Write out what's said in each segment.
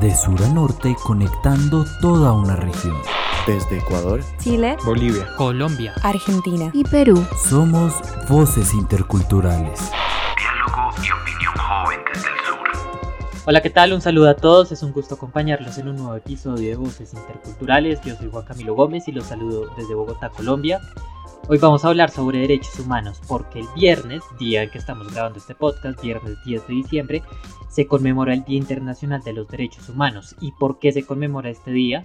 De sur a norte conectando toda una región. Desde Ecuador, Chile, Bolivia, Colombia, Argentina y Perú. Somos voces interculturales. Hola, ¿qué tal? Un saludo a todos. Es un gusto acompañarlos en un nuevo episodio de Voces Interculturales. Yo soy Juan Camilo Gómez y los saludo desde Bogotá, Colombia. Hoy vamos a hablar sobre derechos humanos porque el viernes, día en que estamos grabando este podcast, viernes 10 de diciembre, se conmemora el Día Internacional de los Derechos Humanos. ¿Y por qué se conmemora este día?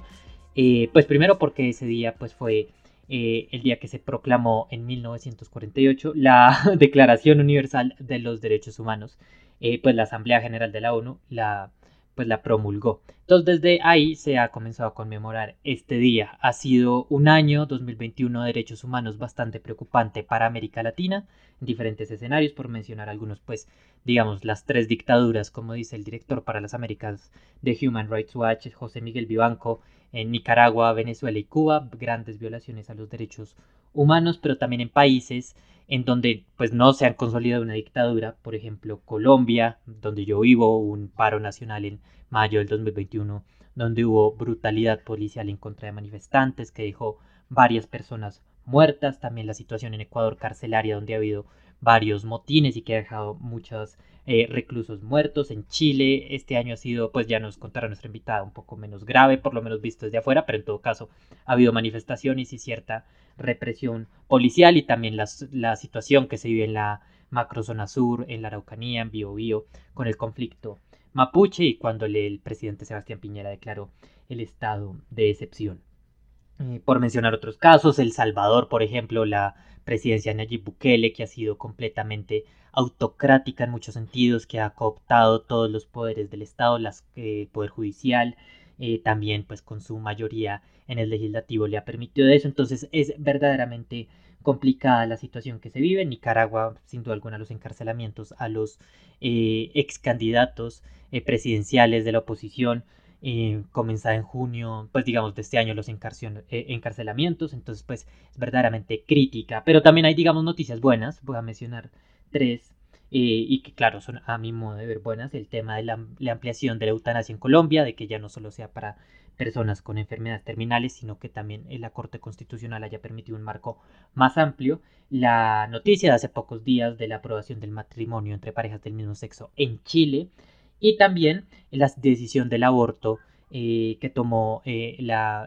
Eh, pues primero porque ese día pues fue eh, el día que se proclamó en 1948 la Declaración Universal de los Derechos Humanos. Eh, pues la Asamblea General de la ONU la pues la promulgó. Entonces desde ahí se ha comenzado a conmemorar este día. Ha sido un año 2021 de derechos humanos bastante preocupante para América Latina en diferentes escenarios, por mencionar algunos, pues digamos las tres dictaduras, como dice el director para las Américas de Human Rights Watch, José Miguel Vivanco, en Nicaragua, Venezuela y Cuba, grandes violaciones a los derechos humanos, pero también en países en donde pues no se han consolidado una dictadura, por ejemplo Colombia, donde yo vivo, un paro nacional en mayo del 2021, donde hubo brutalidad policial en contra de manifestantes que dejó varias personas muertas, también la situación en Ecuador carcelaria donde ha habido varios motines y que ha dejado muchos eh, reclusos muertos. En Chile este año ha sido, pues ya nos contará nuestra invitada, un poco menos grave, por lo menos visto desde afuera, pero en todo caso ha habido manifestaciones y cierta represión policial y también la, situación que se vive en la macrozona sur, en la Araucanía, en Biobío, con el conflicto mapuche y cuando el presidente Sebastián Piñera declaró el estado de excepción. Eh, por mencionar otros casos, El Salvador, por ejemplo, la presidencia de Nayib Bukele, que ha sido completamente autocrática en muchos sentidos, que ha cooptado todos los poderes del Estado, las, eh, el Poder Judicial, eh, también pues con su mayoría en el legislativo le ha permitido eso, entonces es verdaderamente complicada la situación que se vive. En Nicaragua, sin duda alguna los encarcelamientos a los eh, ex candidatos presidenciales de la oposición, eh, comenzada en junio, pues digamos de este año los encarcelamientos, entonces pues es verdaderamente crítica, pero también hay digamos noticias buenas, voy a mencionar tres, y que claro son a mi modo de ver buenas, el tema de la, ampliación de la eutanasia en Colombia, de que ya no solo sea para personas con enfermedades terminales, sino que también la Corte Constitucional haya permitido un marco más amplio. La noticia de hace pocos días de la aprobación del matrimonio entre parejas del mismo sexo en Chile y también la decisión del aborto eh, que tomó eh,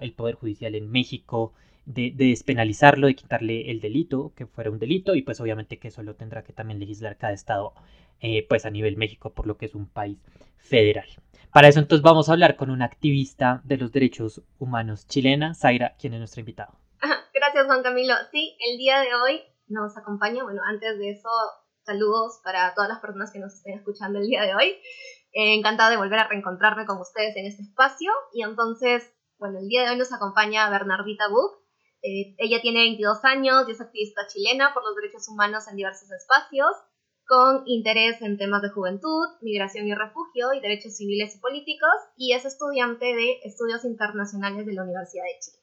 el Poder Judicial en México de, despenalizarlo, de quitarle el delito, que fuera un delito, y pues obviamente que eso lo tendrá que también legislar cada estado, eh, pues a nivel México, por lo que es un país federal. Para eso entonces vamos a hablar con una activista de los derechos humanos chilena, Zaira, quien es nuestra invitado. Gracias Juan Camilo. Sí, el día de hoy nos acompaña, bueno, antes de eso, saludos para todas las personas que nos estén escuchando el día de hoy. Eh, encantada de volver a reencontrarme con ustedes en este espacio. Y entonces, bueno, el día de hoy nos acompaña Bernardita Buch. Eh, ella tiene 22 años y es activista chilena por los derechos humanos en diversos espacios, con interés en temas de juventud, migración y refugio y derechos civiles y políticos, y es estudiante de estudios internacionales de la Universidad de Chile.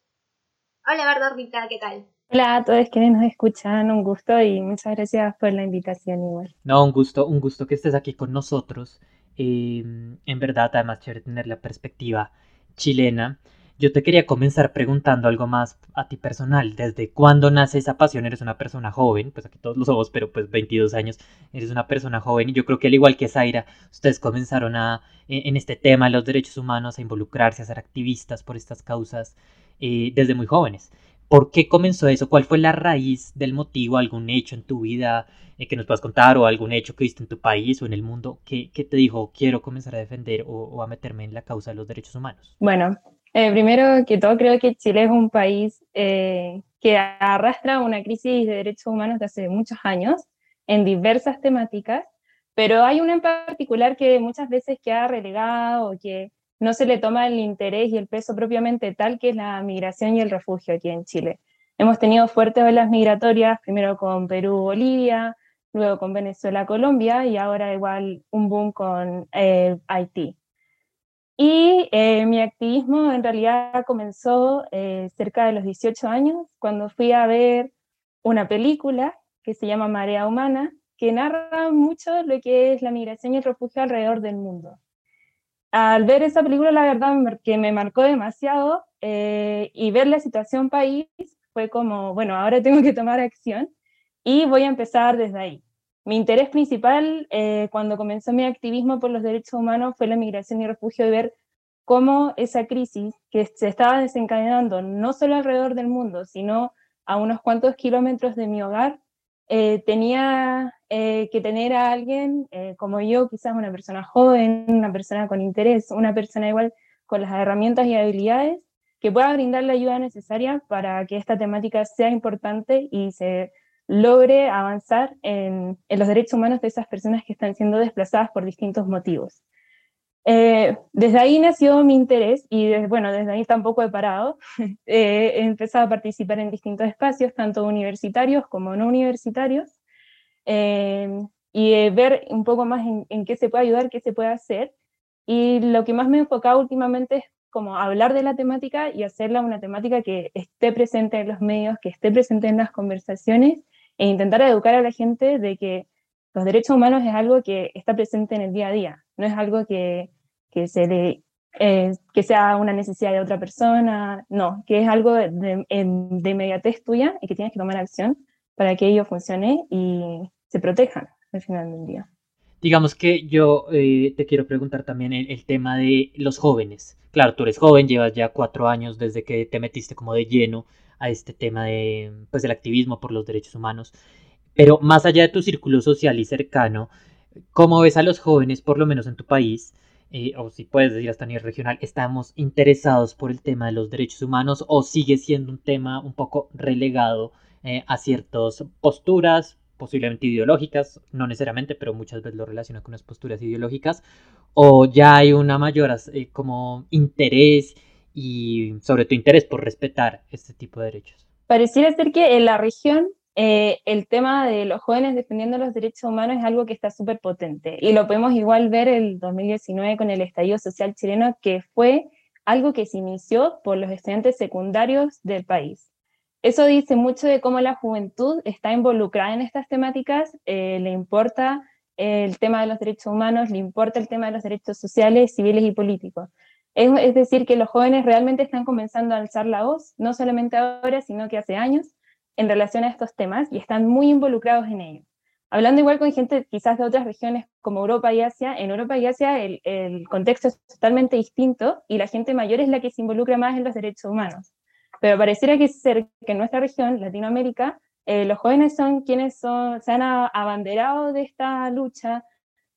Hola Bernardita, ¿qué tal? Hola a todos quienes nos escuchan, un gusto y muchas gracias por la invitación igual. No, un gusto, un gusto que estés aquí con nosotros. Em, en verdad, además, chévere tener la perspectiva chilena. Yo te quería comenzar preguntando algo más a ti personal. ¿Desde cuándo nace esa pasión? Eres una persona joven, pues aquí todos lo somos, pero pues 22 años, eres una persona joven. Y yo creo que al igual que Zaira, ustedes comenzaron a, e, en este tema de los derechos humanos a involucrarse, a ser activistas por estas causas eh, desde muy jóvenes. ¿Por qué comenzó eso? ¿Cuál fue la raíz del motivo? ¿Algún hecho en tu vida eh, que nos puedas contar o algún hecho que viste en tu país o en el mundo que, te dijo quiero comenzar a defender o, a meterme en la causa de los derechos humanos? Bueno, eh, primero que todo creo que Chile es un país eh, que arrastra una crisis de derechos humanos de hace muchos años en diversas temáticas, pero hay una en particular que muchas veces queda relegada o que no se le toma el interés y el peso propiamente tal que es la migración y el refugio aquí en Chile. Hemos tenido fuertes olas migratorias, primero con Perú, Bolivia, luego con Venezuela, Colombia y ahora igual un boom con eh, Haití. Y eh, mi activismo en realidad comenzó eh, cerca de los 18 años, cuando fui a ver una película que se llama Marea Humana, que narra mucho lo que es la migración y el refugio alrededor del mundo. Al ver esa película, la verdad que me marcó demasiado eh, y ver la situación país fue como, bueno, ahora tengo que tomar acción y voy a empezar desde ahí. Mi interés principal eh, cuando comenzó mi activismo por los derechos humanos fue la migración y refugio y ver cómo esa crisis que se estaba desencadenando no solo alrededor del mundo, sino a unos cuantos kilómetros de mi hogar, eh, tenía eh, que tener a alguien como yo, quizás una persona joven, una persona con interés, una persona igual con las herramientas y habilidades que pueda brindar la ayuda necesaria para que esta temática sea importante y se logre avanzar en, los derechos humanos de esas personas que están siendo desplazadas por distintos motivos. Eh, desde ahí nació mi interés y bueno, desde ahí tampoco he parado. he empezado a participar en distintos espacios, tanto universitarios como no universitarios, eh, y ver un poco más en, en, qué se puede ayudar, qué se puede hacer. Y lo que más me he enfocado últimamente es como hablar de la temática y hacerla una temática que esté presente en los medios, que esté presente en las conversaciones e intentar educar a la gente de que los derechos humanos es algo que está presente en el día a día, no es algo que, que se le, eh, que sea una necesidad de otra persona, no, que es algo de, de, inmediatez tuya y que tienes que tomar acción para que ello funcione y se protejan al final del día. Digamos que yo eh, te quiero preguntar también el, el, tema de los jóvenes. Claro, tú eres joven, llevas ya cuatro años desde que te metiste como de lleno a este tema de, pues, del activismo por los derechos humanos. Pero más allá de tu círculo social y cercano, ¿cómo ves a los jóvenes, por lo menos en tu país, eh, o si puedes decir hasta a nivel regional, estamos interesados por el tema de los derechos humanos o sigue siendo un tema un poco relegado eh, a ciertas posturas, posiblemente ideológicas, no necesariamente, pero muchas veces lo relaciona con las posturas ideológicas, o ya hay una mayor eh, como interés y sobre tu interés por respetar este tipo de derechos. Pareciera ser que en la región eh, el tema de los jóvenes defendiendo los derechos humanos es algo que está súper potente y lo podemos igual ver el 2019 con el estallido social chileno, que fue algo que se inició por los estudiantes secundarios del país. Eso dice mucho de cómo la juventud está involucrada en estas temáticas, eh, le importa el tema de los derechos humanos, le importa el tema de los derechos sociales, civiles y políticos. Es, decir, que los jóvenes realmente están comenzando a alzar la voz, no solamente ahora, sino que hace años, en relación a estos temas y están muy involucrados en ello. Hablando igual con gente quizás de otras regiones como Europa y Asia, en Europa y Asia el, contexto es totalmente distinto y la gente mayor es la que se involucra más en los derechos humanos. Pero pareciera que, ser, que en nuestra región, Latinoamérica, eh, los jóvenes son quienes son, se han abanderado de esta lucha,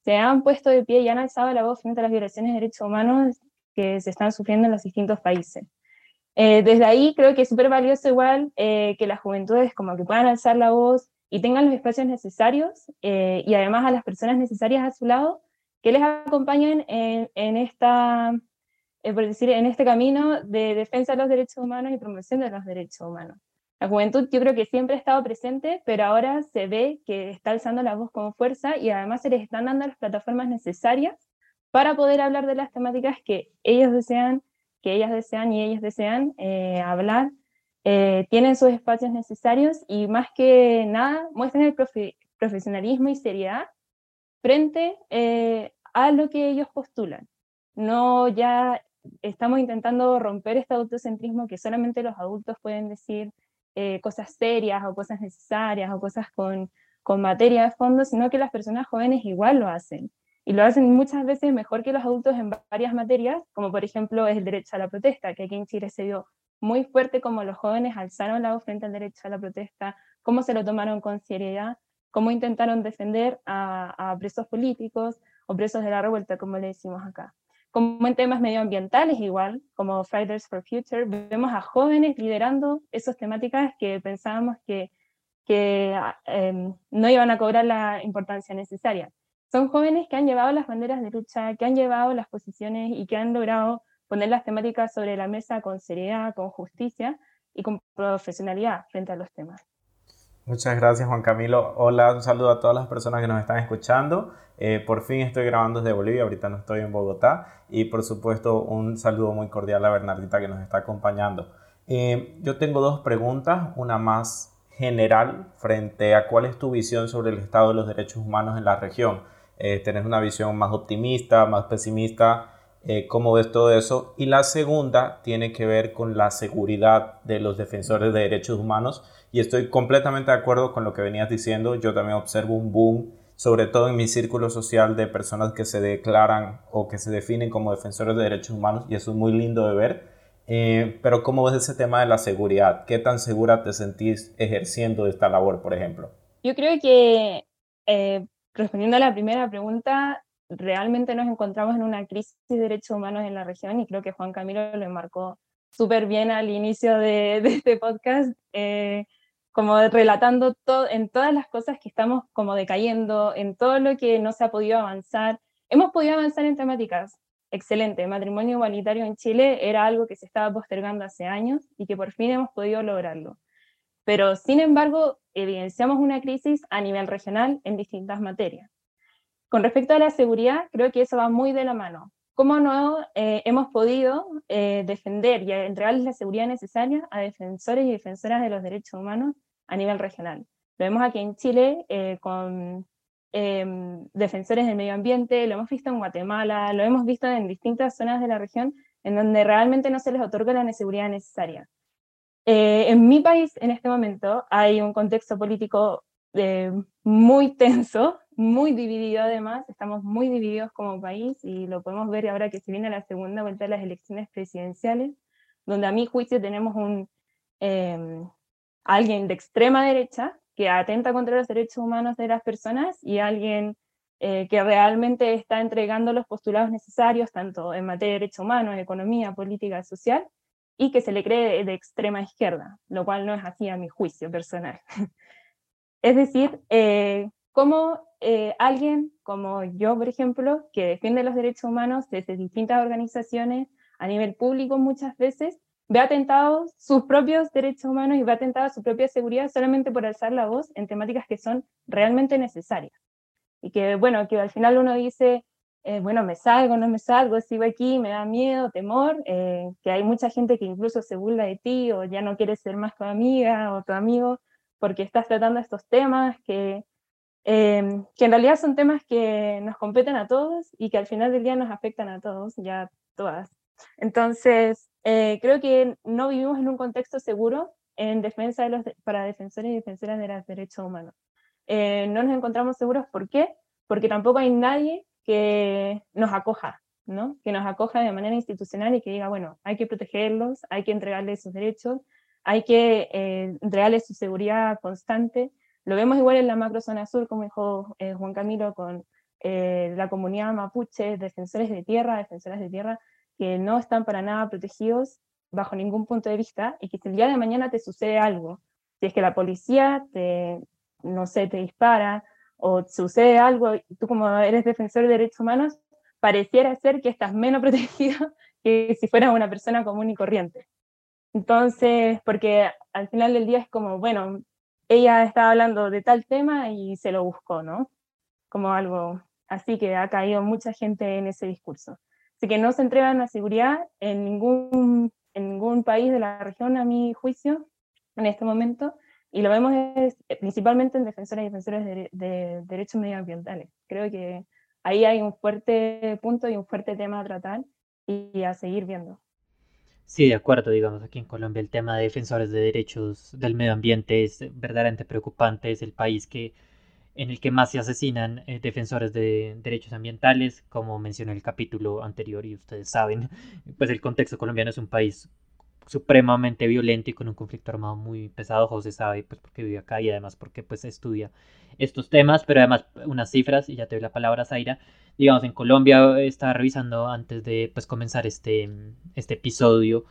se han puesto de pie y han alzado la voz frente a las violaciones de derechos humanos que se están sufriendo en los distintos países. Eh, desde ahí creo que es súper valioso igual eh, que las juventudes como que puedan alzar la voz y tengan los espacios necesarios eh, y además a las personas necesarias a su lado que les acompañen en, en esta, por decir, en este camino de defensa de los derechos humanos y promoción de los derechos humanos. La juventud yo creo que siempre ha estado presente, pero ahora se ve que está alzando la voz con fuerza y además se les están dando las plataformas necesarias para poder hablar de las temáticas que ellos desean, que ellas desean y ellos desean eh, hablar. Eh, tienen sus espacios necesarios y más que nada muestran el profesionalismo y seriedad frente eh, a lo que ellos postulan. No ya estamos intentando romper este autocentrismo que solamente los adultos pueden decir cosas serias o cosas necesarias o cosas con, con materia de fondo, sino que las personas jóvenes igual lo hacen y lo hacen muchas veces mejor que los adultos en varias materias, como por ejemplo es el derecho a la protesta, que aquí en Chile se vio muy fuerte como los jóvenes alzaron la voz frente al derecho a la protesta, cómo se lo tomaron con seriedad, cómo intentaron defender a, a presos políticos o presos de la revuelta, como le decimos acá. Como en temas medioambientales igual, como Fridays for Future, vemos a jóvenes liderando esas temáticas que pensábamos que, que eh, no iban a cobrar la importancia necesaria. Son jóvenes que han llevado las banderas de lucha, que han llevado las posiciones y que han logrado poner las temáticas sobre la mesa con seriedad, con justicia y con profesionalidad frente a los temas. Muchas gracias Juan Camilo. Hola, un saludo a todas las personas que nos están escuchando. Eh, por fin estoy grabando desde Bolivia, ahorita no estoy en Bogotá. Y por supuesto un saludo muy cordial a Bernardita que nos está acompañando. Eh, yo tengo dos preguntas, una más general frente a cuál es tu visión sobre el estado de los derechos humanos en la región. Eh, ¿Tenés una visión más optimista, más pesimista? Eh, ¿Cómo ves todo eso? Y la segunda tiene que ver con la seguridad de los defensores de derechos humanos y estoy completamente de acuerdo con lo que venías diciendo. Yo también observo un boom, sobre todo en mi círculo social, de personas que se declaran o que se definen como defensores de derechos humanos y eso es muy lindo de ver. Eh, pero ¿cómo ves ese tema de la seguridad? ¿Qué tan segura te sentís ejerciendo esta labor, por ejemplo? Yo creo que, eh, respondiendo a la primera pregunta, realmente nos encontramos en una crisis de derechos humanos en la región y creo que Juan Camilo lo enmarcó súper bien al inicio de, este podcast. Eh, como relatando todo, en todas las cosas que estamos como decayendo, en todo lo que no se ha podido avanzar. Hemos podido avanzar en temáticas, excelente, matrimonio igualitario en Chile era algo que se estaba postergando hace años y que por fin hemos podido lograrlo. Pero, sin embargo, evidenciamos una crisis a nivel regional en distintas materias. Con respecto a la seguridad, creo que eso va muy de la mano. ¿Cómo no eh, hemos podido eh, defender y entregarles la seguridad necesaria a defensores y defensoras de los derechos humanos a nivel regional. Lo vemos aquí en Chile eh, con em, defensores del medio ambiente, lo hemos visto en Guatemala, lo hemos visto en distintas zonas de la región en donde realmente no se les otorga la seguridad necesaria. Eh, en mi país, en este momento, hay un contexto político eh, muy tenso, muy dividido además, estamos muy divididos como país y lo podemos ver ahora que se viene la segunda vuelta de las elecciones presidenciales, donde a mi juicio tenemos un, em, alguien de extrema derecha que atenta contra los derechos humanos de las personas y alguien eh, que realmente está entregando los postulados necesarios, tanto en materia de derechos humanos, economía, política, social, y que se le cree de extrema izquierda, lo cual no es así a mi juicio personal. es decir, eh, como eh, alguien como yo, por ejemplo, que defiende los derechos humanos desde distintas organizaciones a nivel público muchas veces, ve atentados sus propios derechos humanos y ve atentado su propia seguridad solamente por alzar la voz en temáticas que son realmente necesarias. Y que, bueno, que al final uno dice, eh, bueno, me salgo, no me salgo, sigo aquí, me da miedo, temor, eh, que hay mucha gente que incluso se burla de ti o ya no quiere ser más tu amiga o tu amigo porque estás tratando estos temas que, eh, que en realidad son temas que nos competen a todos y que al final del día nos afectan a todos, ya todas. Entonces, eh, creo que no vivimos en un contexto seguro en defensa de los para defensores y defensoras de los derechos humanos. Eh, no nos encontramos seguros, ¿por qué? Porque tampoco hay nadie que nos acoja, ¿no? Que nos acoja de manera institucional y que diga, bueno, hay que protegerlos, hay que entregarles sus derechos, hay que eh, entregarles su seguridad constante. Lo vemos igual en la macrozona sur, como dijo Juan Camilo, con la comunidad mapuche, defensores de tierra, defensoras de tierra, que no están para nada protegidos bajo ningún punto de vista y que si el día de mañana te sucede algo, si es que la policía te, no sé, te dispara o sucede algo, y tú como eres defensor de derechos humanos, pareciera ser que estás menos protegido que si fueras una persona común y corriente. Entonces, porque al final del día es como, bueno, ella estaba hablando de tal tema y se lo buscó, ¿no? Como algo así que ha caído mucha gente en ese discurso. Así que no se entregan la seguridad en ningún, en ningún país de la región, a mi juicio, en este momento, y lo vemos principalmente en defensores y defensores de, derechos medioambientales. Creo que ahí hay un fuerte punto y un fuerte tema a tratar y a seguir viendo. Sí, de acuerdo, digamos, aquí en Colombia el tema de defensores de derechos del medio ambiente es verdaderamente preocupante, es el país que en el que más se asesinan eh, defensores de derechos ambientales, como mencioné en el capítulo anterior y ustedes saben, pues el contexto colombiano es un país supremamente violento y con un conflicto armado muy pesado, José sabe, pues porque vive acá y además porque pues estudia estos temas, pero además unas cifras, y ya te doy la palabra, Zaira, digamos, en Colombia estaba revisando antes de pues comenzar este, este episodio,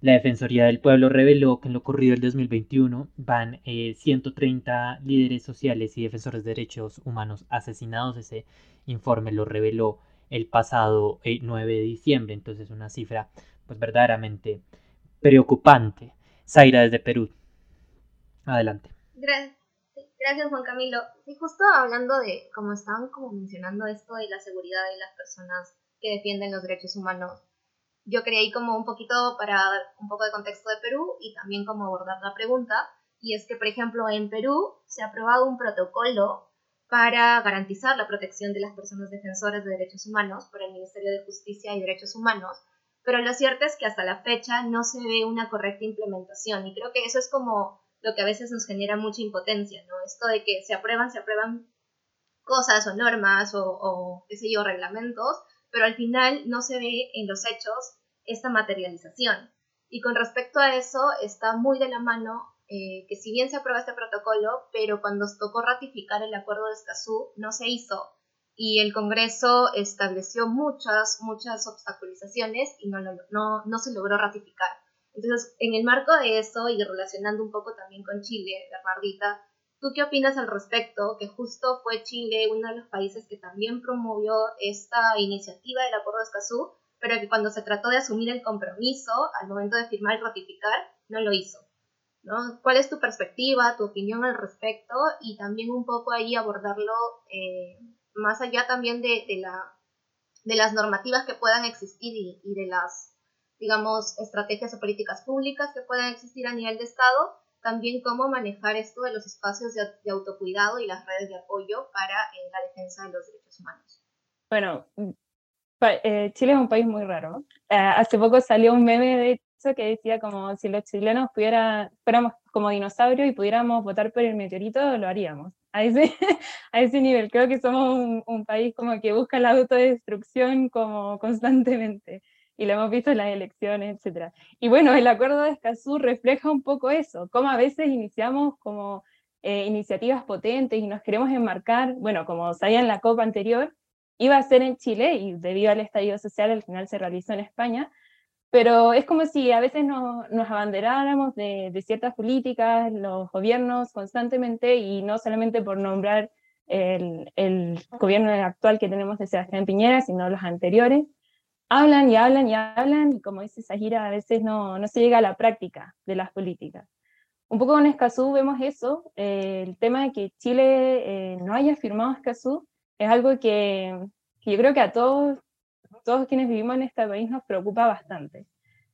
la Defensoría del Pueblo reveló que en lo ocurrido el 2021 van 130 eh, líderes sociales y defensores de derechos humanos asesinados. Ese informe lo reveló el pasado 9 eh, de diciembre, entonces una cifra pues verdaderamente preocupante. Zaira desde Perú. Adelante. Gracias. Juan Camilo. Sí, justo hablando de, como estaban como mencionando esto de la seguridad de las personas que defienden los derechos humanos, yo quería ir como un poquito para dar un poco de contexto de Perú y también como abordar la pregunta. Y es que, por ejemplo, en Perú se ha aprobado un protocolo para garantizar la protección de las personas defensoras de derechos humanos por el Ministerio de Justicia y Derechos Humanos, pero lo cierto es que hasta la fecha no se ve una correcta implementación y creo que eso es como lo que a veces nos genera mucha impotencia, ¿no? Esto de que se aprueban, se aprueban cosas o normas o, o qué sé yo, reglamentos, pero al final no se ve en los hechos esta materialización. Y con respecto a eso, está muy de la mano eh, que si bien se aprueba este protocolo, pero cuando tocó ratificar el acuerdo de Escazú, no se hizo. Y el Congreso estableció muchas, muchas obstaculizaciones y no, no, no se logró ratificar. Entonces, en el marco de eso y relacionando un poco también con Chile, Bernardita, ¿tú qué opinas al respecto? Que justo fue Chile uno de los países que también promovió esta iniciativa del Acuerdo de Escazú, pero que cuando se trató de asumir el compromiso al momento de firmar y ratificar, no lo hizo. ¿no? ¿Cuál es tu perspectiva, tu opinión al respecto? Y también un poco ahí abordarlo eh, más allá también de, de, la, de las normativas que puedan existir y, y de las digamos, estrategias o políticas públicas que puedan existir a nivel de Estado, también cómo manejar esto de los espacios de, autocuidado y las redes de apoyo para eh, la defensa de los derechos humanos. Bueno, eh, Chile es un país muy raro. Eh, hace poco salió un meme, de hecho, que decía como si los chilenos pudiera, fuéramos como dinosaurios y pudiéramos votar por el meteorito, lo haríamos. A ese, a ese nivel, creo que somos un, un país como que busca la autodestrucción como constantemente y lo hemos visto en las elecciones, etc. Y bueno, el acuerdo de Escazú refleja un poco eso, cómo a veces iniciamos como eh, iniciativas potentes y nos queremos enmarcar, bueno, como sabía en la COP anterior, iba a ser en Chile y debido al estallido social al final se realizó en España, pero es como si a veces nos, nos abanderáramos de, de, ciertas políticas, los gobiernos constantemente y no solamente por nombrar el, el gobierno actual que tenemos de Sebastián Piñera, sino los anteriores hablan y hablan y hablan, y como dice Sahira, a veces no, no se llega a la práctica de las políticas. Un poco con Escazú vemos eso, eh, el tema de que Chile eh, no haya firmado Escazú es algo que, que, yo creo que a todos, todos quienes vivimos en este país nos preocupa bastante.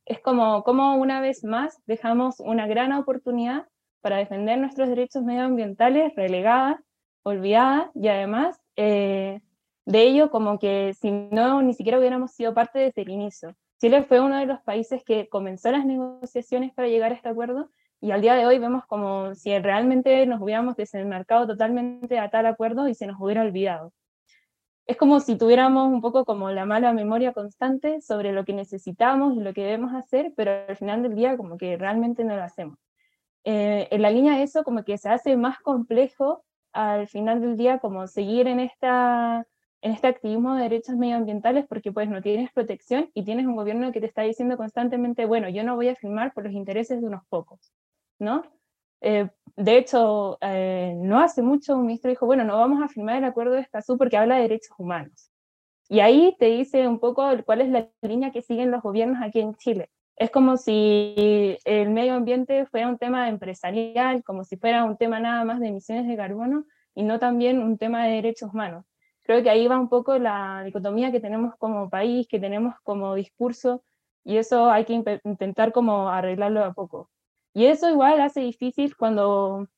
Es como, como una vez más dejamos una gran oportunidad para defender nuestros derechos medioambientales relegada, olvidada y además eh, de ello como que si no, ni siquiera hubiéramos sido parte desde el inicio. Chile fue uno de los países que comenzó las negociaciones para llegar a este acuerdo y al día de hoy vemos como si realmente nos hubiéramos desenmarcado totalmente a tal acuerdo y se nos hubiera olvidado. Es como si tuviéramos un poco como la mala memoria constante sobre lo que necesitamos y lo que debemos hacer, pero al final del día como que realmente no lo hacemos. Eh, en la línea de eso como que se hace más complejo al final del día como seguir en esta en este activismo de derechos medioambientales porque pues no tienes protección y tienes un gobierno que te está diciendo constantemente, bueno, yo no voy a firmar por los intereses de unos pocos, ¿no? Eh, de hecho, eh, no hace mucho un ministro dijo, bueno, no vamos a firmar el acuerdo de Escazú porque habla de derechos humanos. Y ahí te dice un poco cuál es la línea que siguen los gobiernos aquí en Chile. Es como si el medio ambiente fuera un tema empresarial, como si fuera un tema nada más de emisiones de carbono y no también un tema de derechos humanos creo que ahí va un poco la dicotomía que tenemos como país, que tenemos como discurso, y eso hay que intentar como arreglarlo a poco. Y eso igual hace difícil cuando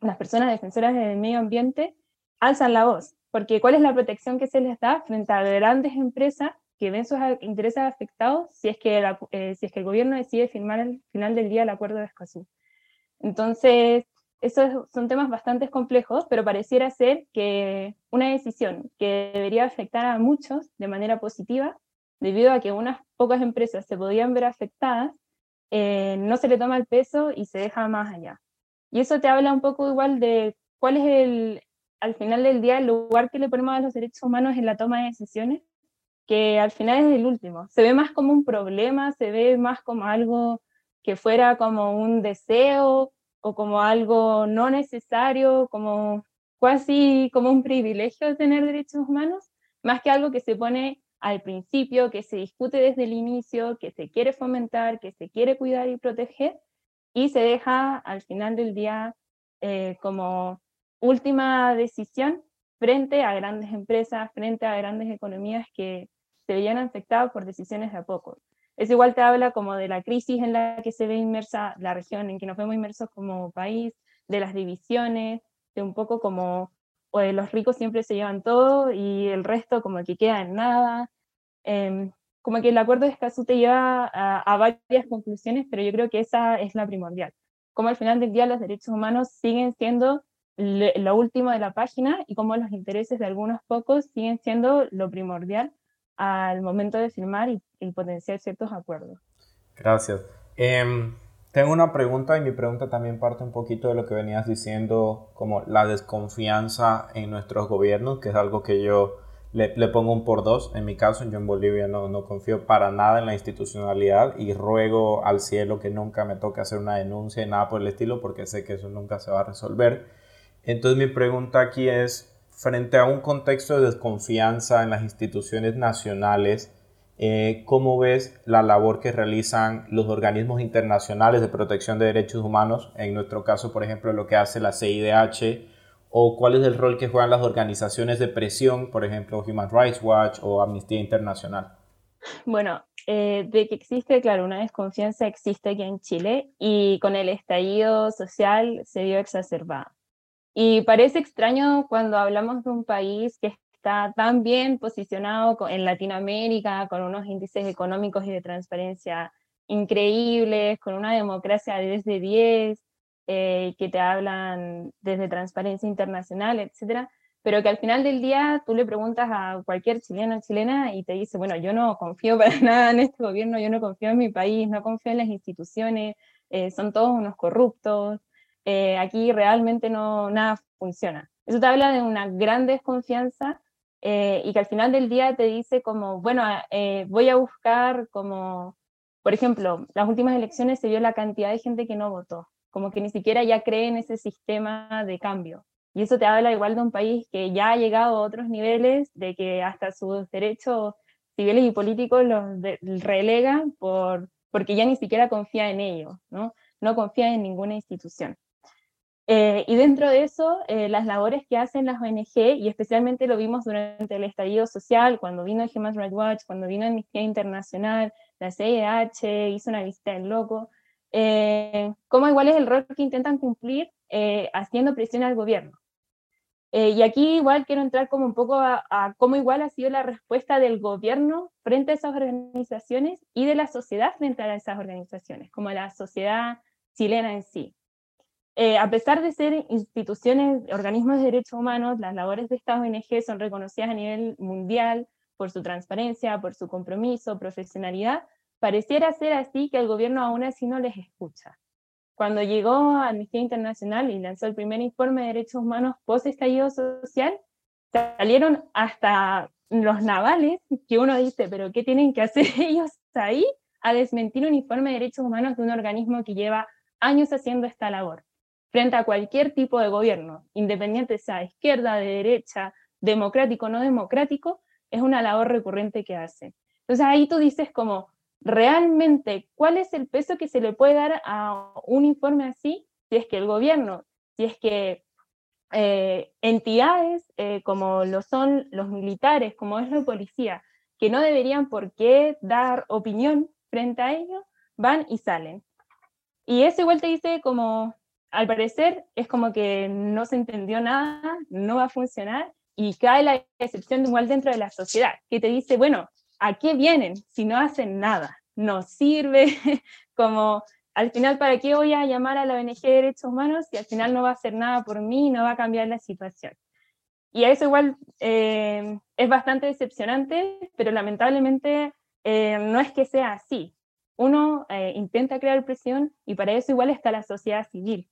las personas defensoras del medio ambiente alzan la voz, porque ¿cuál es la protección que se les da frente a grandes empresas que ven sus intereses afectados si es que, eh, si es que el gobierno decide firmar al final del día el acuerdo de Escazú? Entonces, esos son temas bastante complejos, pero pareciera ser que una decisión que debería afectar a muchos de manera positiva, debido a que unas pocas empresas se podían ver afectadas, eh, no se le toma el peso y se deja más allá. Y eso te habla un poco igual de cuál es el, al final del día, el lugar que le ponemos a los derechos humanos en la toma de decisiones, que al final es el último. Se ve más como un problema, se ve más como algo que fuera como un deseo o como algo no necesario, como casi como un privilegio tener derechos humanos, más que algo que se pone al principio, que se discute desde el inicio, que se quiere fomentar, que se quiere cuidar y proteger, y se deja al final del día eh, como última decisión frente a grandes empresas, frente a grandes economías que se veían afectadas por decisiones de a poco. Eso igual te habla como de la crisis en la que se ve inmersa la región, en que nos vemos inmersos como país, de las divisiones, de un poco como pues, los ricos siempre se llevan todo y el resto como que queda en nada. Em, como que el acuerdo de Escazú te lleva a, a, varias conclusiones, pero yo creo que esa es la primordial. Como al final del día los derechos humanos siguen siendo lo último de la página y cómo los intereses de algunos pocos siguen siendo lo primordial al momento de firmar y, potenciar ciertos acuerdos. Gracias. Em, tengo una pregunta y mi pregunta también parte un poquito de lo que venías diciendo, como la desconfianza en nuestros gobiernos, que es algo que yo le, pongo un por dos. En mi caso, yo en Bolivia no, no confío para nada en la institucionalidad y ruego al cielo que nunca me toque hacer una denuncia y nada por el estilo, porque sé que eso nunca se va a resolver. Entonces mi pregunta aquí es, frente a un contexto de desconfianza en las instituciones nacionales, eh, ¿cómo ves la labor que realizan los organismos internacionales de protección de derechos humanos? En nuestro caso, por ejemplo, lo que hace la CIDH, o cuál es el rol que juegan las organizaciones de presión, por ejemplo, Human Rights Watch o Amnistía Internacional. Bueno, eh, de que existe, claro, una desconfianza existe aquí en Chile y con el estallido social se vio exacerbada. Y parece extraño cuando hablamos de un país que está tan bien posicionado en Latinoamérica, con unos índices económicos y de transparencia increíbles, con una democracia de 10 de 10, eh, que te hablan desde transparencia internacional, etcétera, pero que al final del día tú le preguntas a cualquier chileno o chilena y te dice, bueno, yo no confío para nada en este gobierno, yo no confío en mi país, no confío en las instituciones, eh, son todos unos corruptos, eh, aquí realmente no, nada funciona. Eso te habla de una gran desconfianza eh, y que al final del día te dice como, bueno, eh, voy a buscar como, por ejemplo, las últimas elecciones se vio la cantidad de gente que no votó, como que ni siquiera ya cree en ese sistema de cambio. Y eso te habla igual de un país que ya ha llegado a otros niveles, de que hasta sus derechos civiles y políticos los relega por, porque ya ni siquiera confía en ellos, ¿no? no confía en ninguna institución. Eh, y dentro de eso, eh, las labores que hacen las ONG, y especialmente lo vimos durante el estallido social, cuando vino Human Rights Watch, cuando vino Amnistía Internacional, la CIH hizo una visita en loco, eh, cómo igual es el rol que intentan cumplir haciendo presión al gobierno. y aquí igual quiero entrar como un poco a, a, cómo igual ha sido la respuesta del gobierno frente a esas organizaciones y de la sociedad frente a esas organizaciones, como la sociedad chilena en sí. Eh, a pesar de ser instituciones, organismos de derechos humanos, las labores de estas ONG son reconocidas a nivel mundial por su transparencia, por su compromiso, profesionalidad, pareciera ser así que el gobierno aún así no les escucha. Cuando llegó a Amnistía Internacional y lanzó el primer informe de derechos humanos post estallido social, salieron hasta los navales, que uno dice, pero ¿qué tienen que hacer ellos ahí? A desmentir un informe de derechos humanos de un organismo que lleva años haciendo esta labor frente a cualquier tipo de gobierno, independiente sea izquierda, de derecha, democrático no democrático, es una labor recurrente que hace. Entonces ahí tú dices como, realmente, ¿cuál es el peso que se le puede dar a un informe así si es que el gobierno, si es que eh, entidades eh, como lo son los militares, como es la policía, que no deberían por qué dar opinión frente a ellos, van y salen. Y eso igual te dice como, al parecer es como que no se entendió nada, no va a funcionar y cae la excepción igual dentro de la sociedad, que te dice, bueno, ¿a qué vienen si no hacen nada? No sirve, como al final, ¿para qué voy a llamar a la ONG de Derechos Humanos si al final no va a hacer nada por mí, no va a cambiar la situación? Y a eso igual eh, es bastante decepcionante, pero lamentablemente eh, no es que sea así. Uno eh, intenta crear presión y para eso igual está la sociedad civil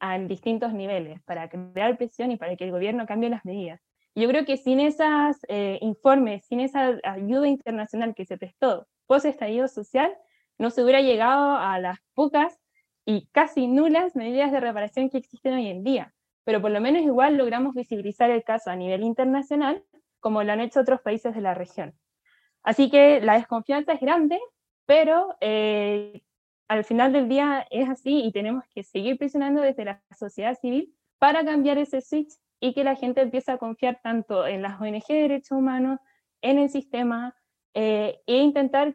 en distintos niveles para crear presión y para que el gobierno cambie las medidas. Yo creo que sin esos eh, informes, sin esa ayuda internacional que se prestó post estallido social, no se hubiera llegado a las pocas y casi nulas medidas de reparación que existen hoy en día. Pero por lo menos igual logramos visibilizar el caso a nivel internacional, como lo han hecho otros países de la región. Así que la desconfianza es grande, pero eh, al final del día es así y tenemos que seguir presionando desde la sociedad civil para cambiar ese switch y que la gente empiece a confiar tanto en las ONG de derechos humanos, en el sistema, eh, e intentar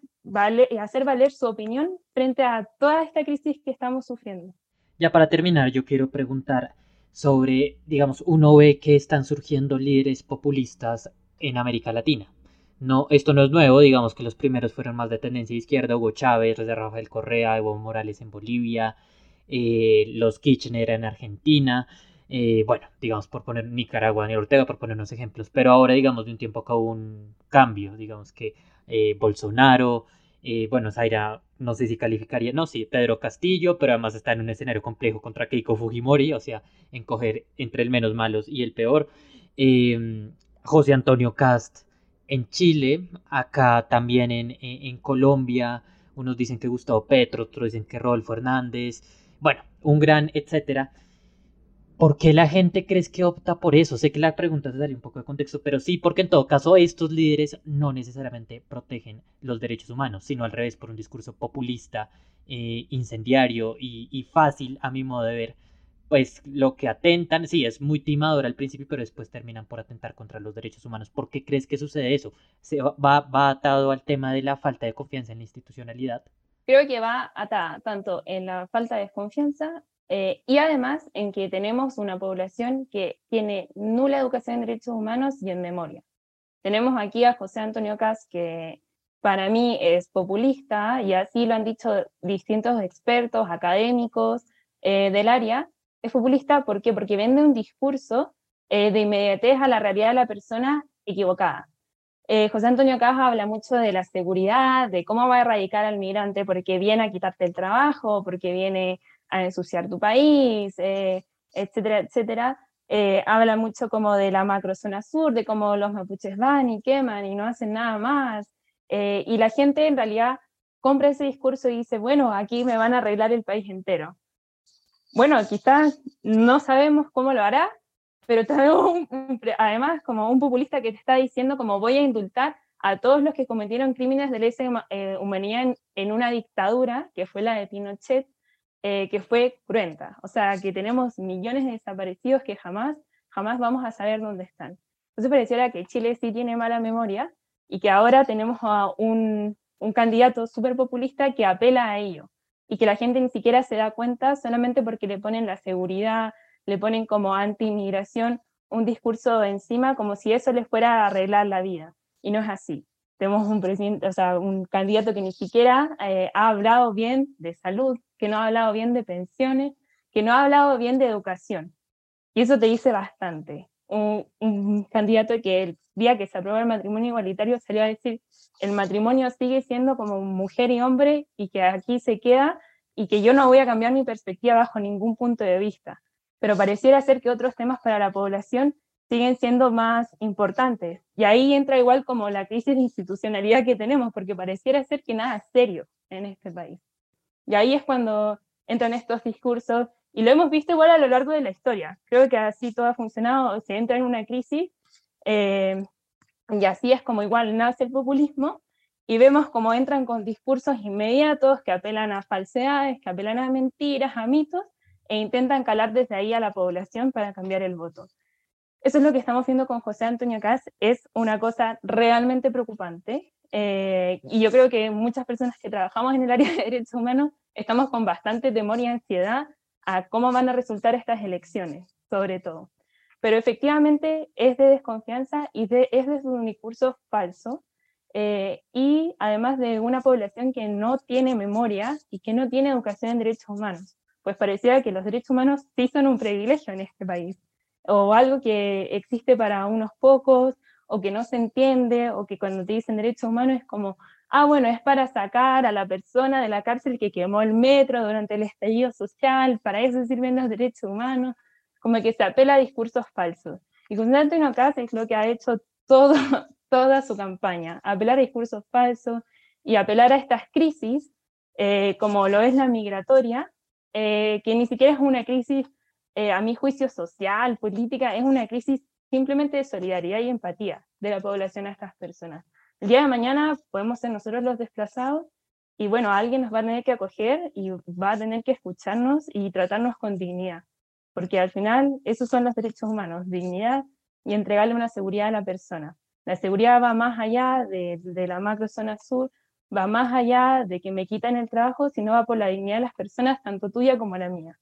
hacer valer su opinión frente a toda esta crisis que estamos sufriendo. Ya para terminar, yo quiero preguntar sobre, digamos, uno ve que están surgiendo líderes populistas en América Latina. No, esto no es nuevo, digamos que los primeros fueron más de tendencia izquierda, Hugo Chávez, de Rafael Correa, Evo Morales en Bolivia, eh, los Kirchner en Argentina, eh, bueno, digamos por poner Nicaragua, y Ortega, por poner unos ejemplos, pero ahora digamos de un tiempo acá hubo un cambio, digamos que eh, Bolsonaro, bueno, Zaira, no sé si calificaría, no, sí, Pedro Castillo, pero además está en un escenario complejo contra Keiko Fujimori, o sea, en coger entre el menos malos y el peor. José Antonio Cast en Chile, acá también en, Colombia, unos dicen que Gustavo Petro, otros dicen que Rodolfo Hernández, bueno, un gran etcétera. ¿Por qué la gente crees que opta por eso? Sé que la pregunta te daría un poco de contexto, pero sí, porque en todo caso estos líderes no necesariamente protegen los derechos humanos, sino al revés, por un discurso populista, eh, incendiario y, fácil, a mi modo de ver, pues lo que atentan, sí, es muy timador al principio, pero después terminan por atentar contra los derechos humanos. ¿Por qué crees que sucede eso? ¿Se va, va atado al tema de la falta de confianza en la institucionalidad? Creo que va atada tanto en la falta de confianza eh, y además en que tenemos una población que tiene nula educación en derechos humanos y en memoria. Tenemos aquí a José Antonio Cas, que para mí es populista, y así lo han dicho distintos expertos académicos eh, del área, es populista ¿por qué? porque vende un discurso eh, de inmediatez a la realidad de la persona equivocada. Eh, José Antonio Caja habla mucho de la seguridad, de cómo va a erradicar al migrante porque viene a quitarte el trabajo, porque viene a ensuciar tu país, eh, etcétera, etcétera. habla mucho como de la macrozona sur, de cómo los mapuches van y queman y no hacen nada más. y la gente en realidad compra ese discurso y dice, bueno, aquí me van a arreglar el país entero bueno, quizás no sabemos cómo lo hará, pero tenemos además como un populista que te está diciendo como voy a indultar a todos los que cometieron crímenes de lesa eh, humanidad en, una dictadura, que fue la de Pinochet, eh, que fue cruenta. O sea, que tenemos millones de desaparecidos que jamás, jamás vamos a saber dónde están. Entonces pareciera que Chile sí tiene mala memoria y que ahora tenemos a un, un candidato súper populista que apela a ello y que la gente ni siquiera se da cuenta solamente porque le ponen la seguridad, le ponen como anti-inmigración un discurso encima como si eso les fuera a arreglar la vida. Y no es así. Tenemos un presidente, o sea, un candidato que ni siquiera eh, ha hablado bien de salud, que no ha hablado bien de pensiones, que no ha hablado bien de educación. Y eso te dice bastante. Un, un candidato que día que se aprueba el matrimonio igualitario salió a decir el matrimonio sigue siendo como mujer y hombre y que aquí se queda y que yo no voy a cambiar mi perspectiva bajo ningún punto de vista. Pero pareciera ser que otros temas para la población siguen siendo más importantes. Y ahí entra igual como la crisis de institucionalidad que tenemos, porque pareciera ser que nada es serio en este país. Y ahí es cuando entran estos discursos, y lo hemos visto igual a lo largo de la historia. Creo que así todo ha funcionado, se entra en una crisis eh, y así es como igual nace el populismo y vemos cómo entran con discursos inmediatos que apelan a falsedades, que apelan a mentiras, a mitos, e intentan calar desde ahí a la población para cambiar el voto. Eso es lo que estamos viendo con José Antonio Cas, es una cosa realmente preocupante. Eh, y yo creo que muchas personas que trabajamos en el área de derechos humanos estamos con bastante temor y ansiedad a cómo van a resultar estas elecciones, sobre todo pero efectivamente es de desconfianza y es de un discurso falso eh, y además de una población que no tiene memoria y que no tiene educación en derechos humanos, pues parecía que los derechos humanos sí son un privilegio en este país o algo que existe para unos pocos o que no se entiende o que cuando te dicen derechos humanos es como, ah, bueno, es para sacar a la persona de la cárcel que quemó el metro durante el estallido social, para eso sirven los derechos humanos como que se apela a discursos falsos. Y Constantino Casa es lo que ha hecho toda su campaña, apelar a discursos falsos y apelar a estas crisis, eh, como lo es la migratoria, eh, que ni siquiera es una crisis, eh, a mi juicio, social, política, es una crisis simplemente de solidaridad y empatía de la población a estas personas. El día de mañana podemos ser nosotros los desplazados y bueno, alguien nos va a tener que acoger y va a tener que escucharnos y tratarnos con dignidad porque al final esos son los derechos humanos, dignidad y entregarle una seguridad a la persona. La seguridad va más allá de, la macrozona sur, va más allá de que me quitan el trabajo, sino va por la dignidad de las personas, tanto tuya como la mía.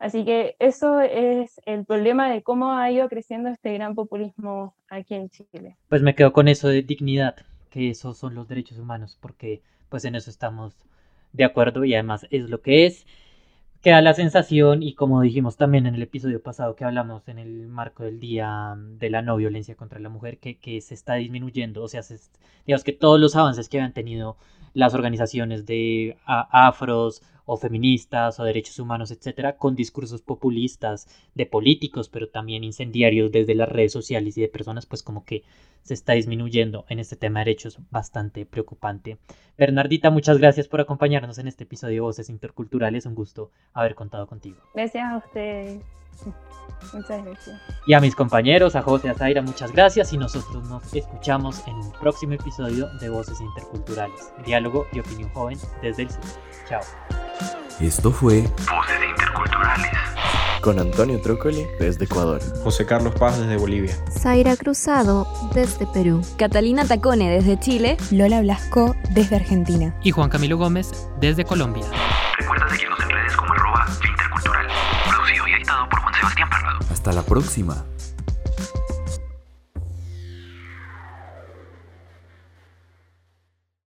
Así que eso es el problema de cómo ha ido creciendo este gran populismo aquí en Chile. Pues me quedo con eso de dignidad, que esos son los derechos humanos, porque pues en eso estamos de acuerdo y además es lo que es. Queda la sensación, y como dijimos también en el episodio pasado que hablamos en el marco del Día de la No Violencia contra la Mujer, que, que se está disminuyendo, o sea, se, digamos que todos los avances que habían tenido las organizaciones de afros o feministas o derechos humanos, etcétera, con discursos populistas de políticos, pero también incendiarios desde las redes sociales y de personas, pues como que se está disminuyendo en este tema de derechos bastante preocupante. Bernardita, muchas gracias por acompañarnos en este episodio de Voces Interculturales. Un gusto haber contado contigo. Gracias a Muchas gracias. Y a mis compañeros, a José, a Zaira, muchas gracias y nosotros nos escuchamos en un próximo episodio de Voces Interculturales, diálogo y opinión joven desde el sur. Chao. Esto fue Voces Interculturales. Con Antonio Trócoli desde Ecuador. José Carlos Paz desde Bolivia. Zaira Cruzado desde Perú. Catalina Tacone desde Chile. Lola Blasco desde Argentina. Y Juan Camilo Gómez desde Colombia. Recuerda seguirnos en redes como arroba Hasta la próxima.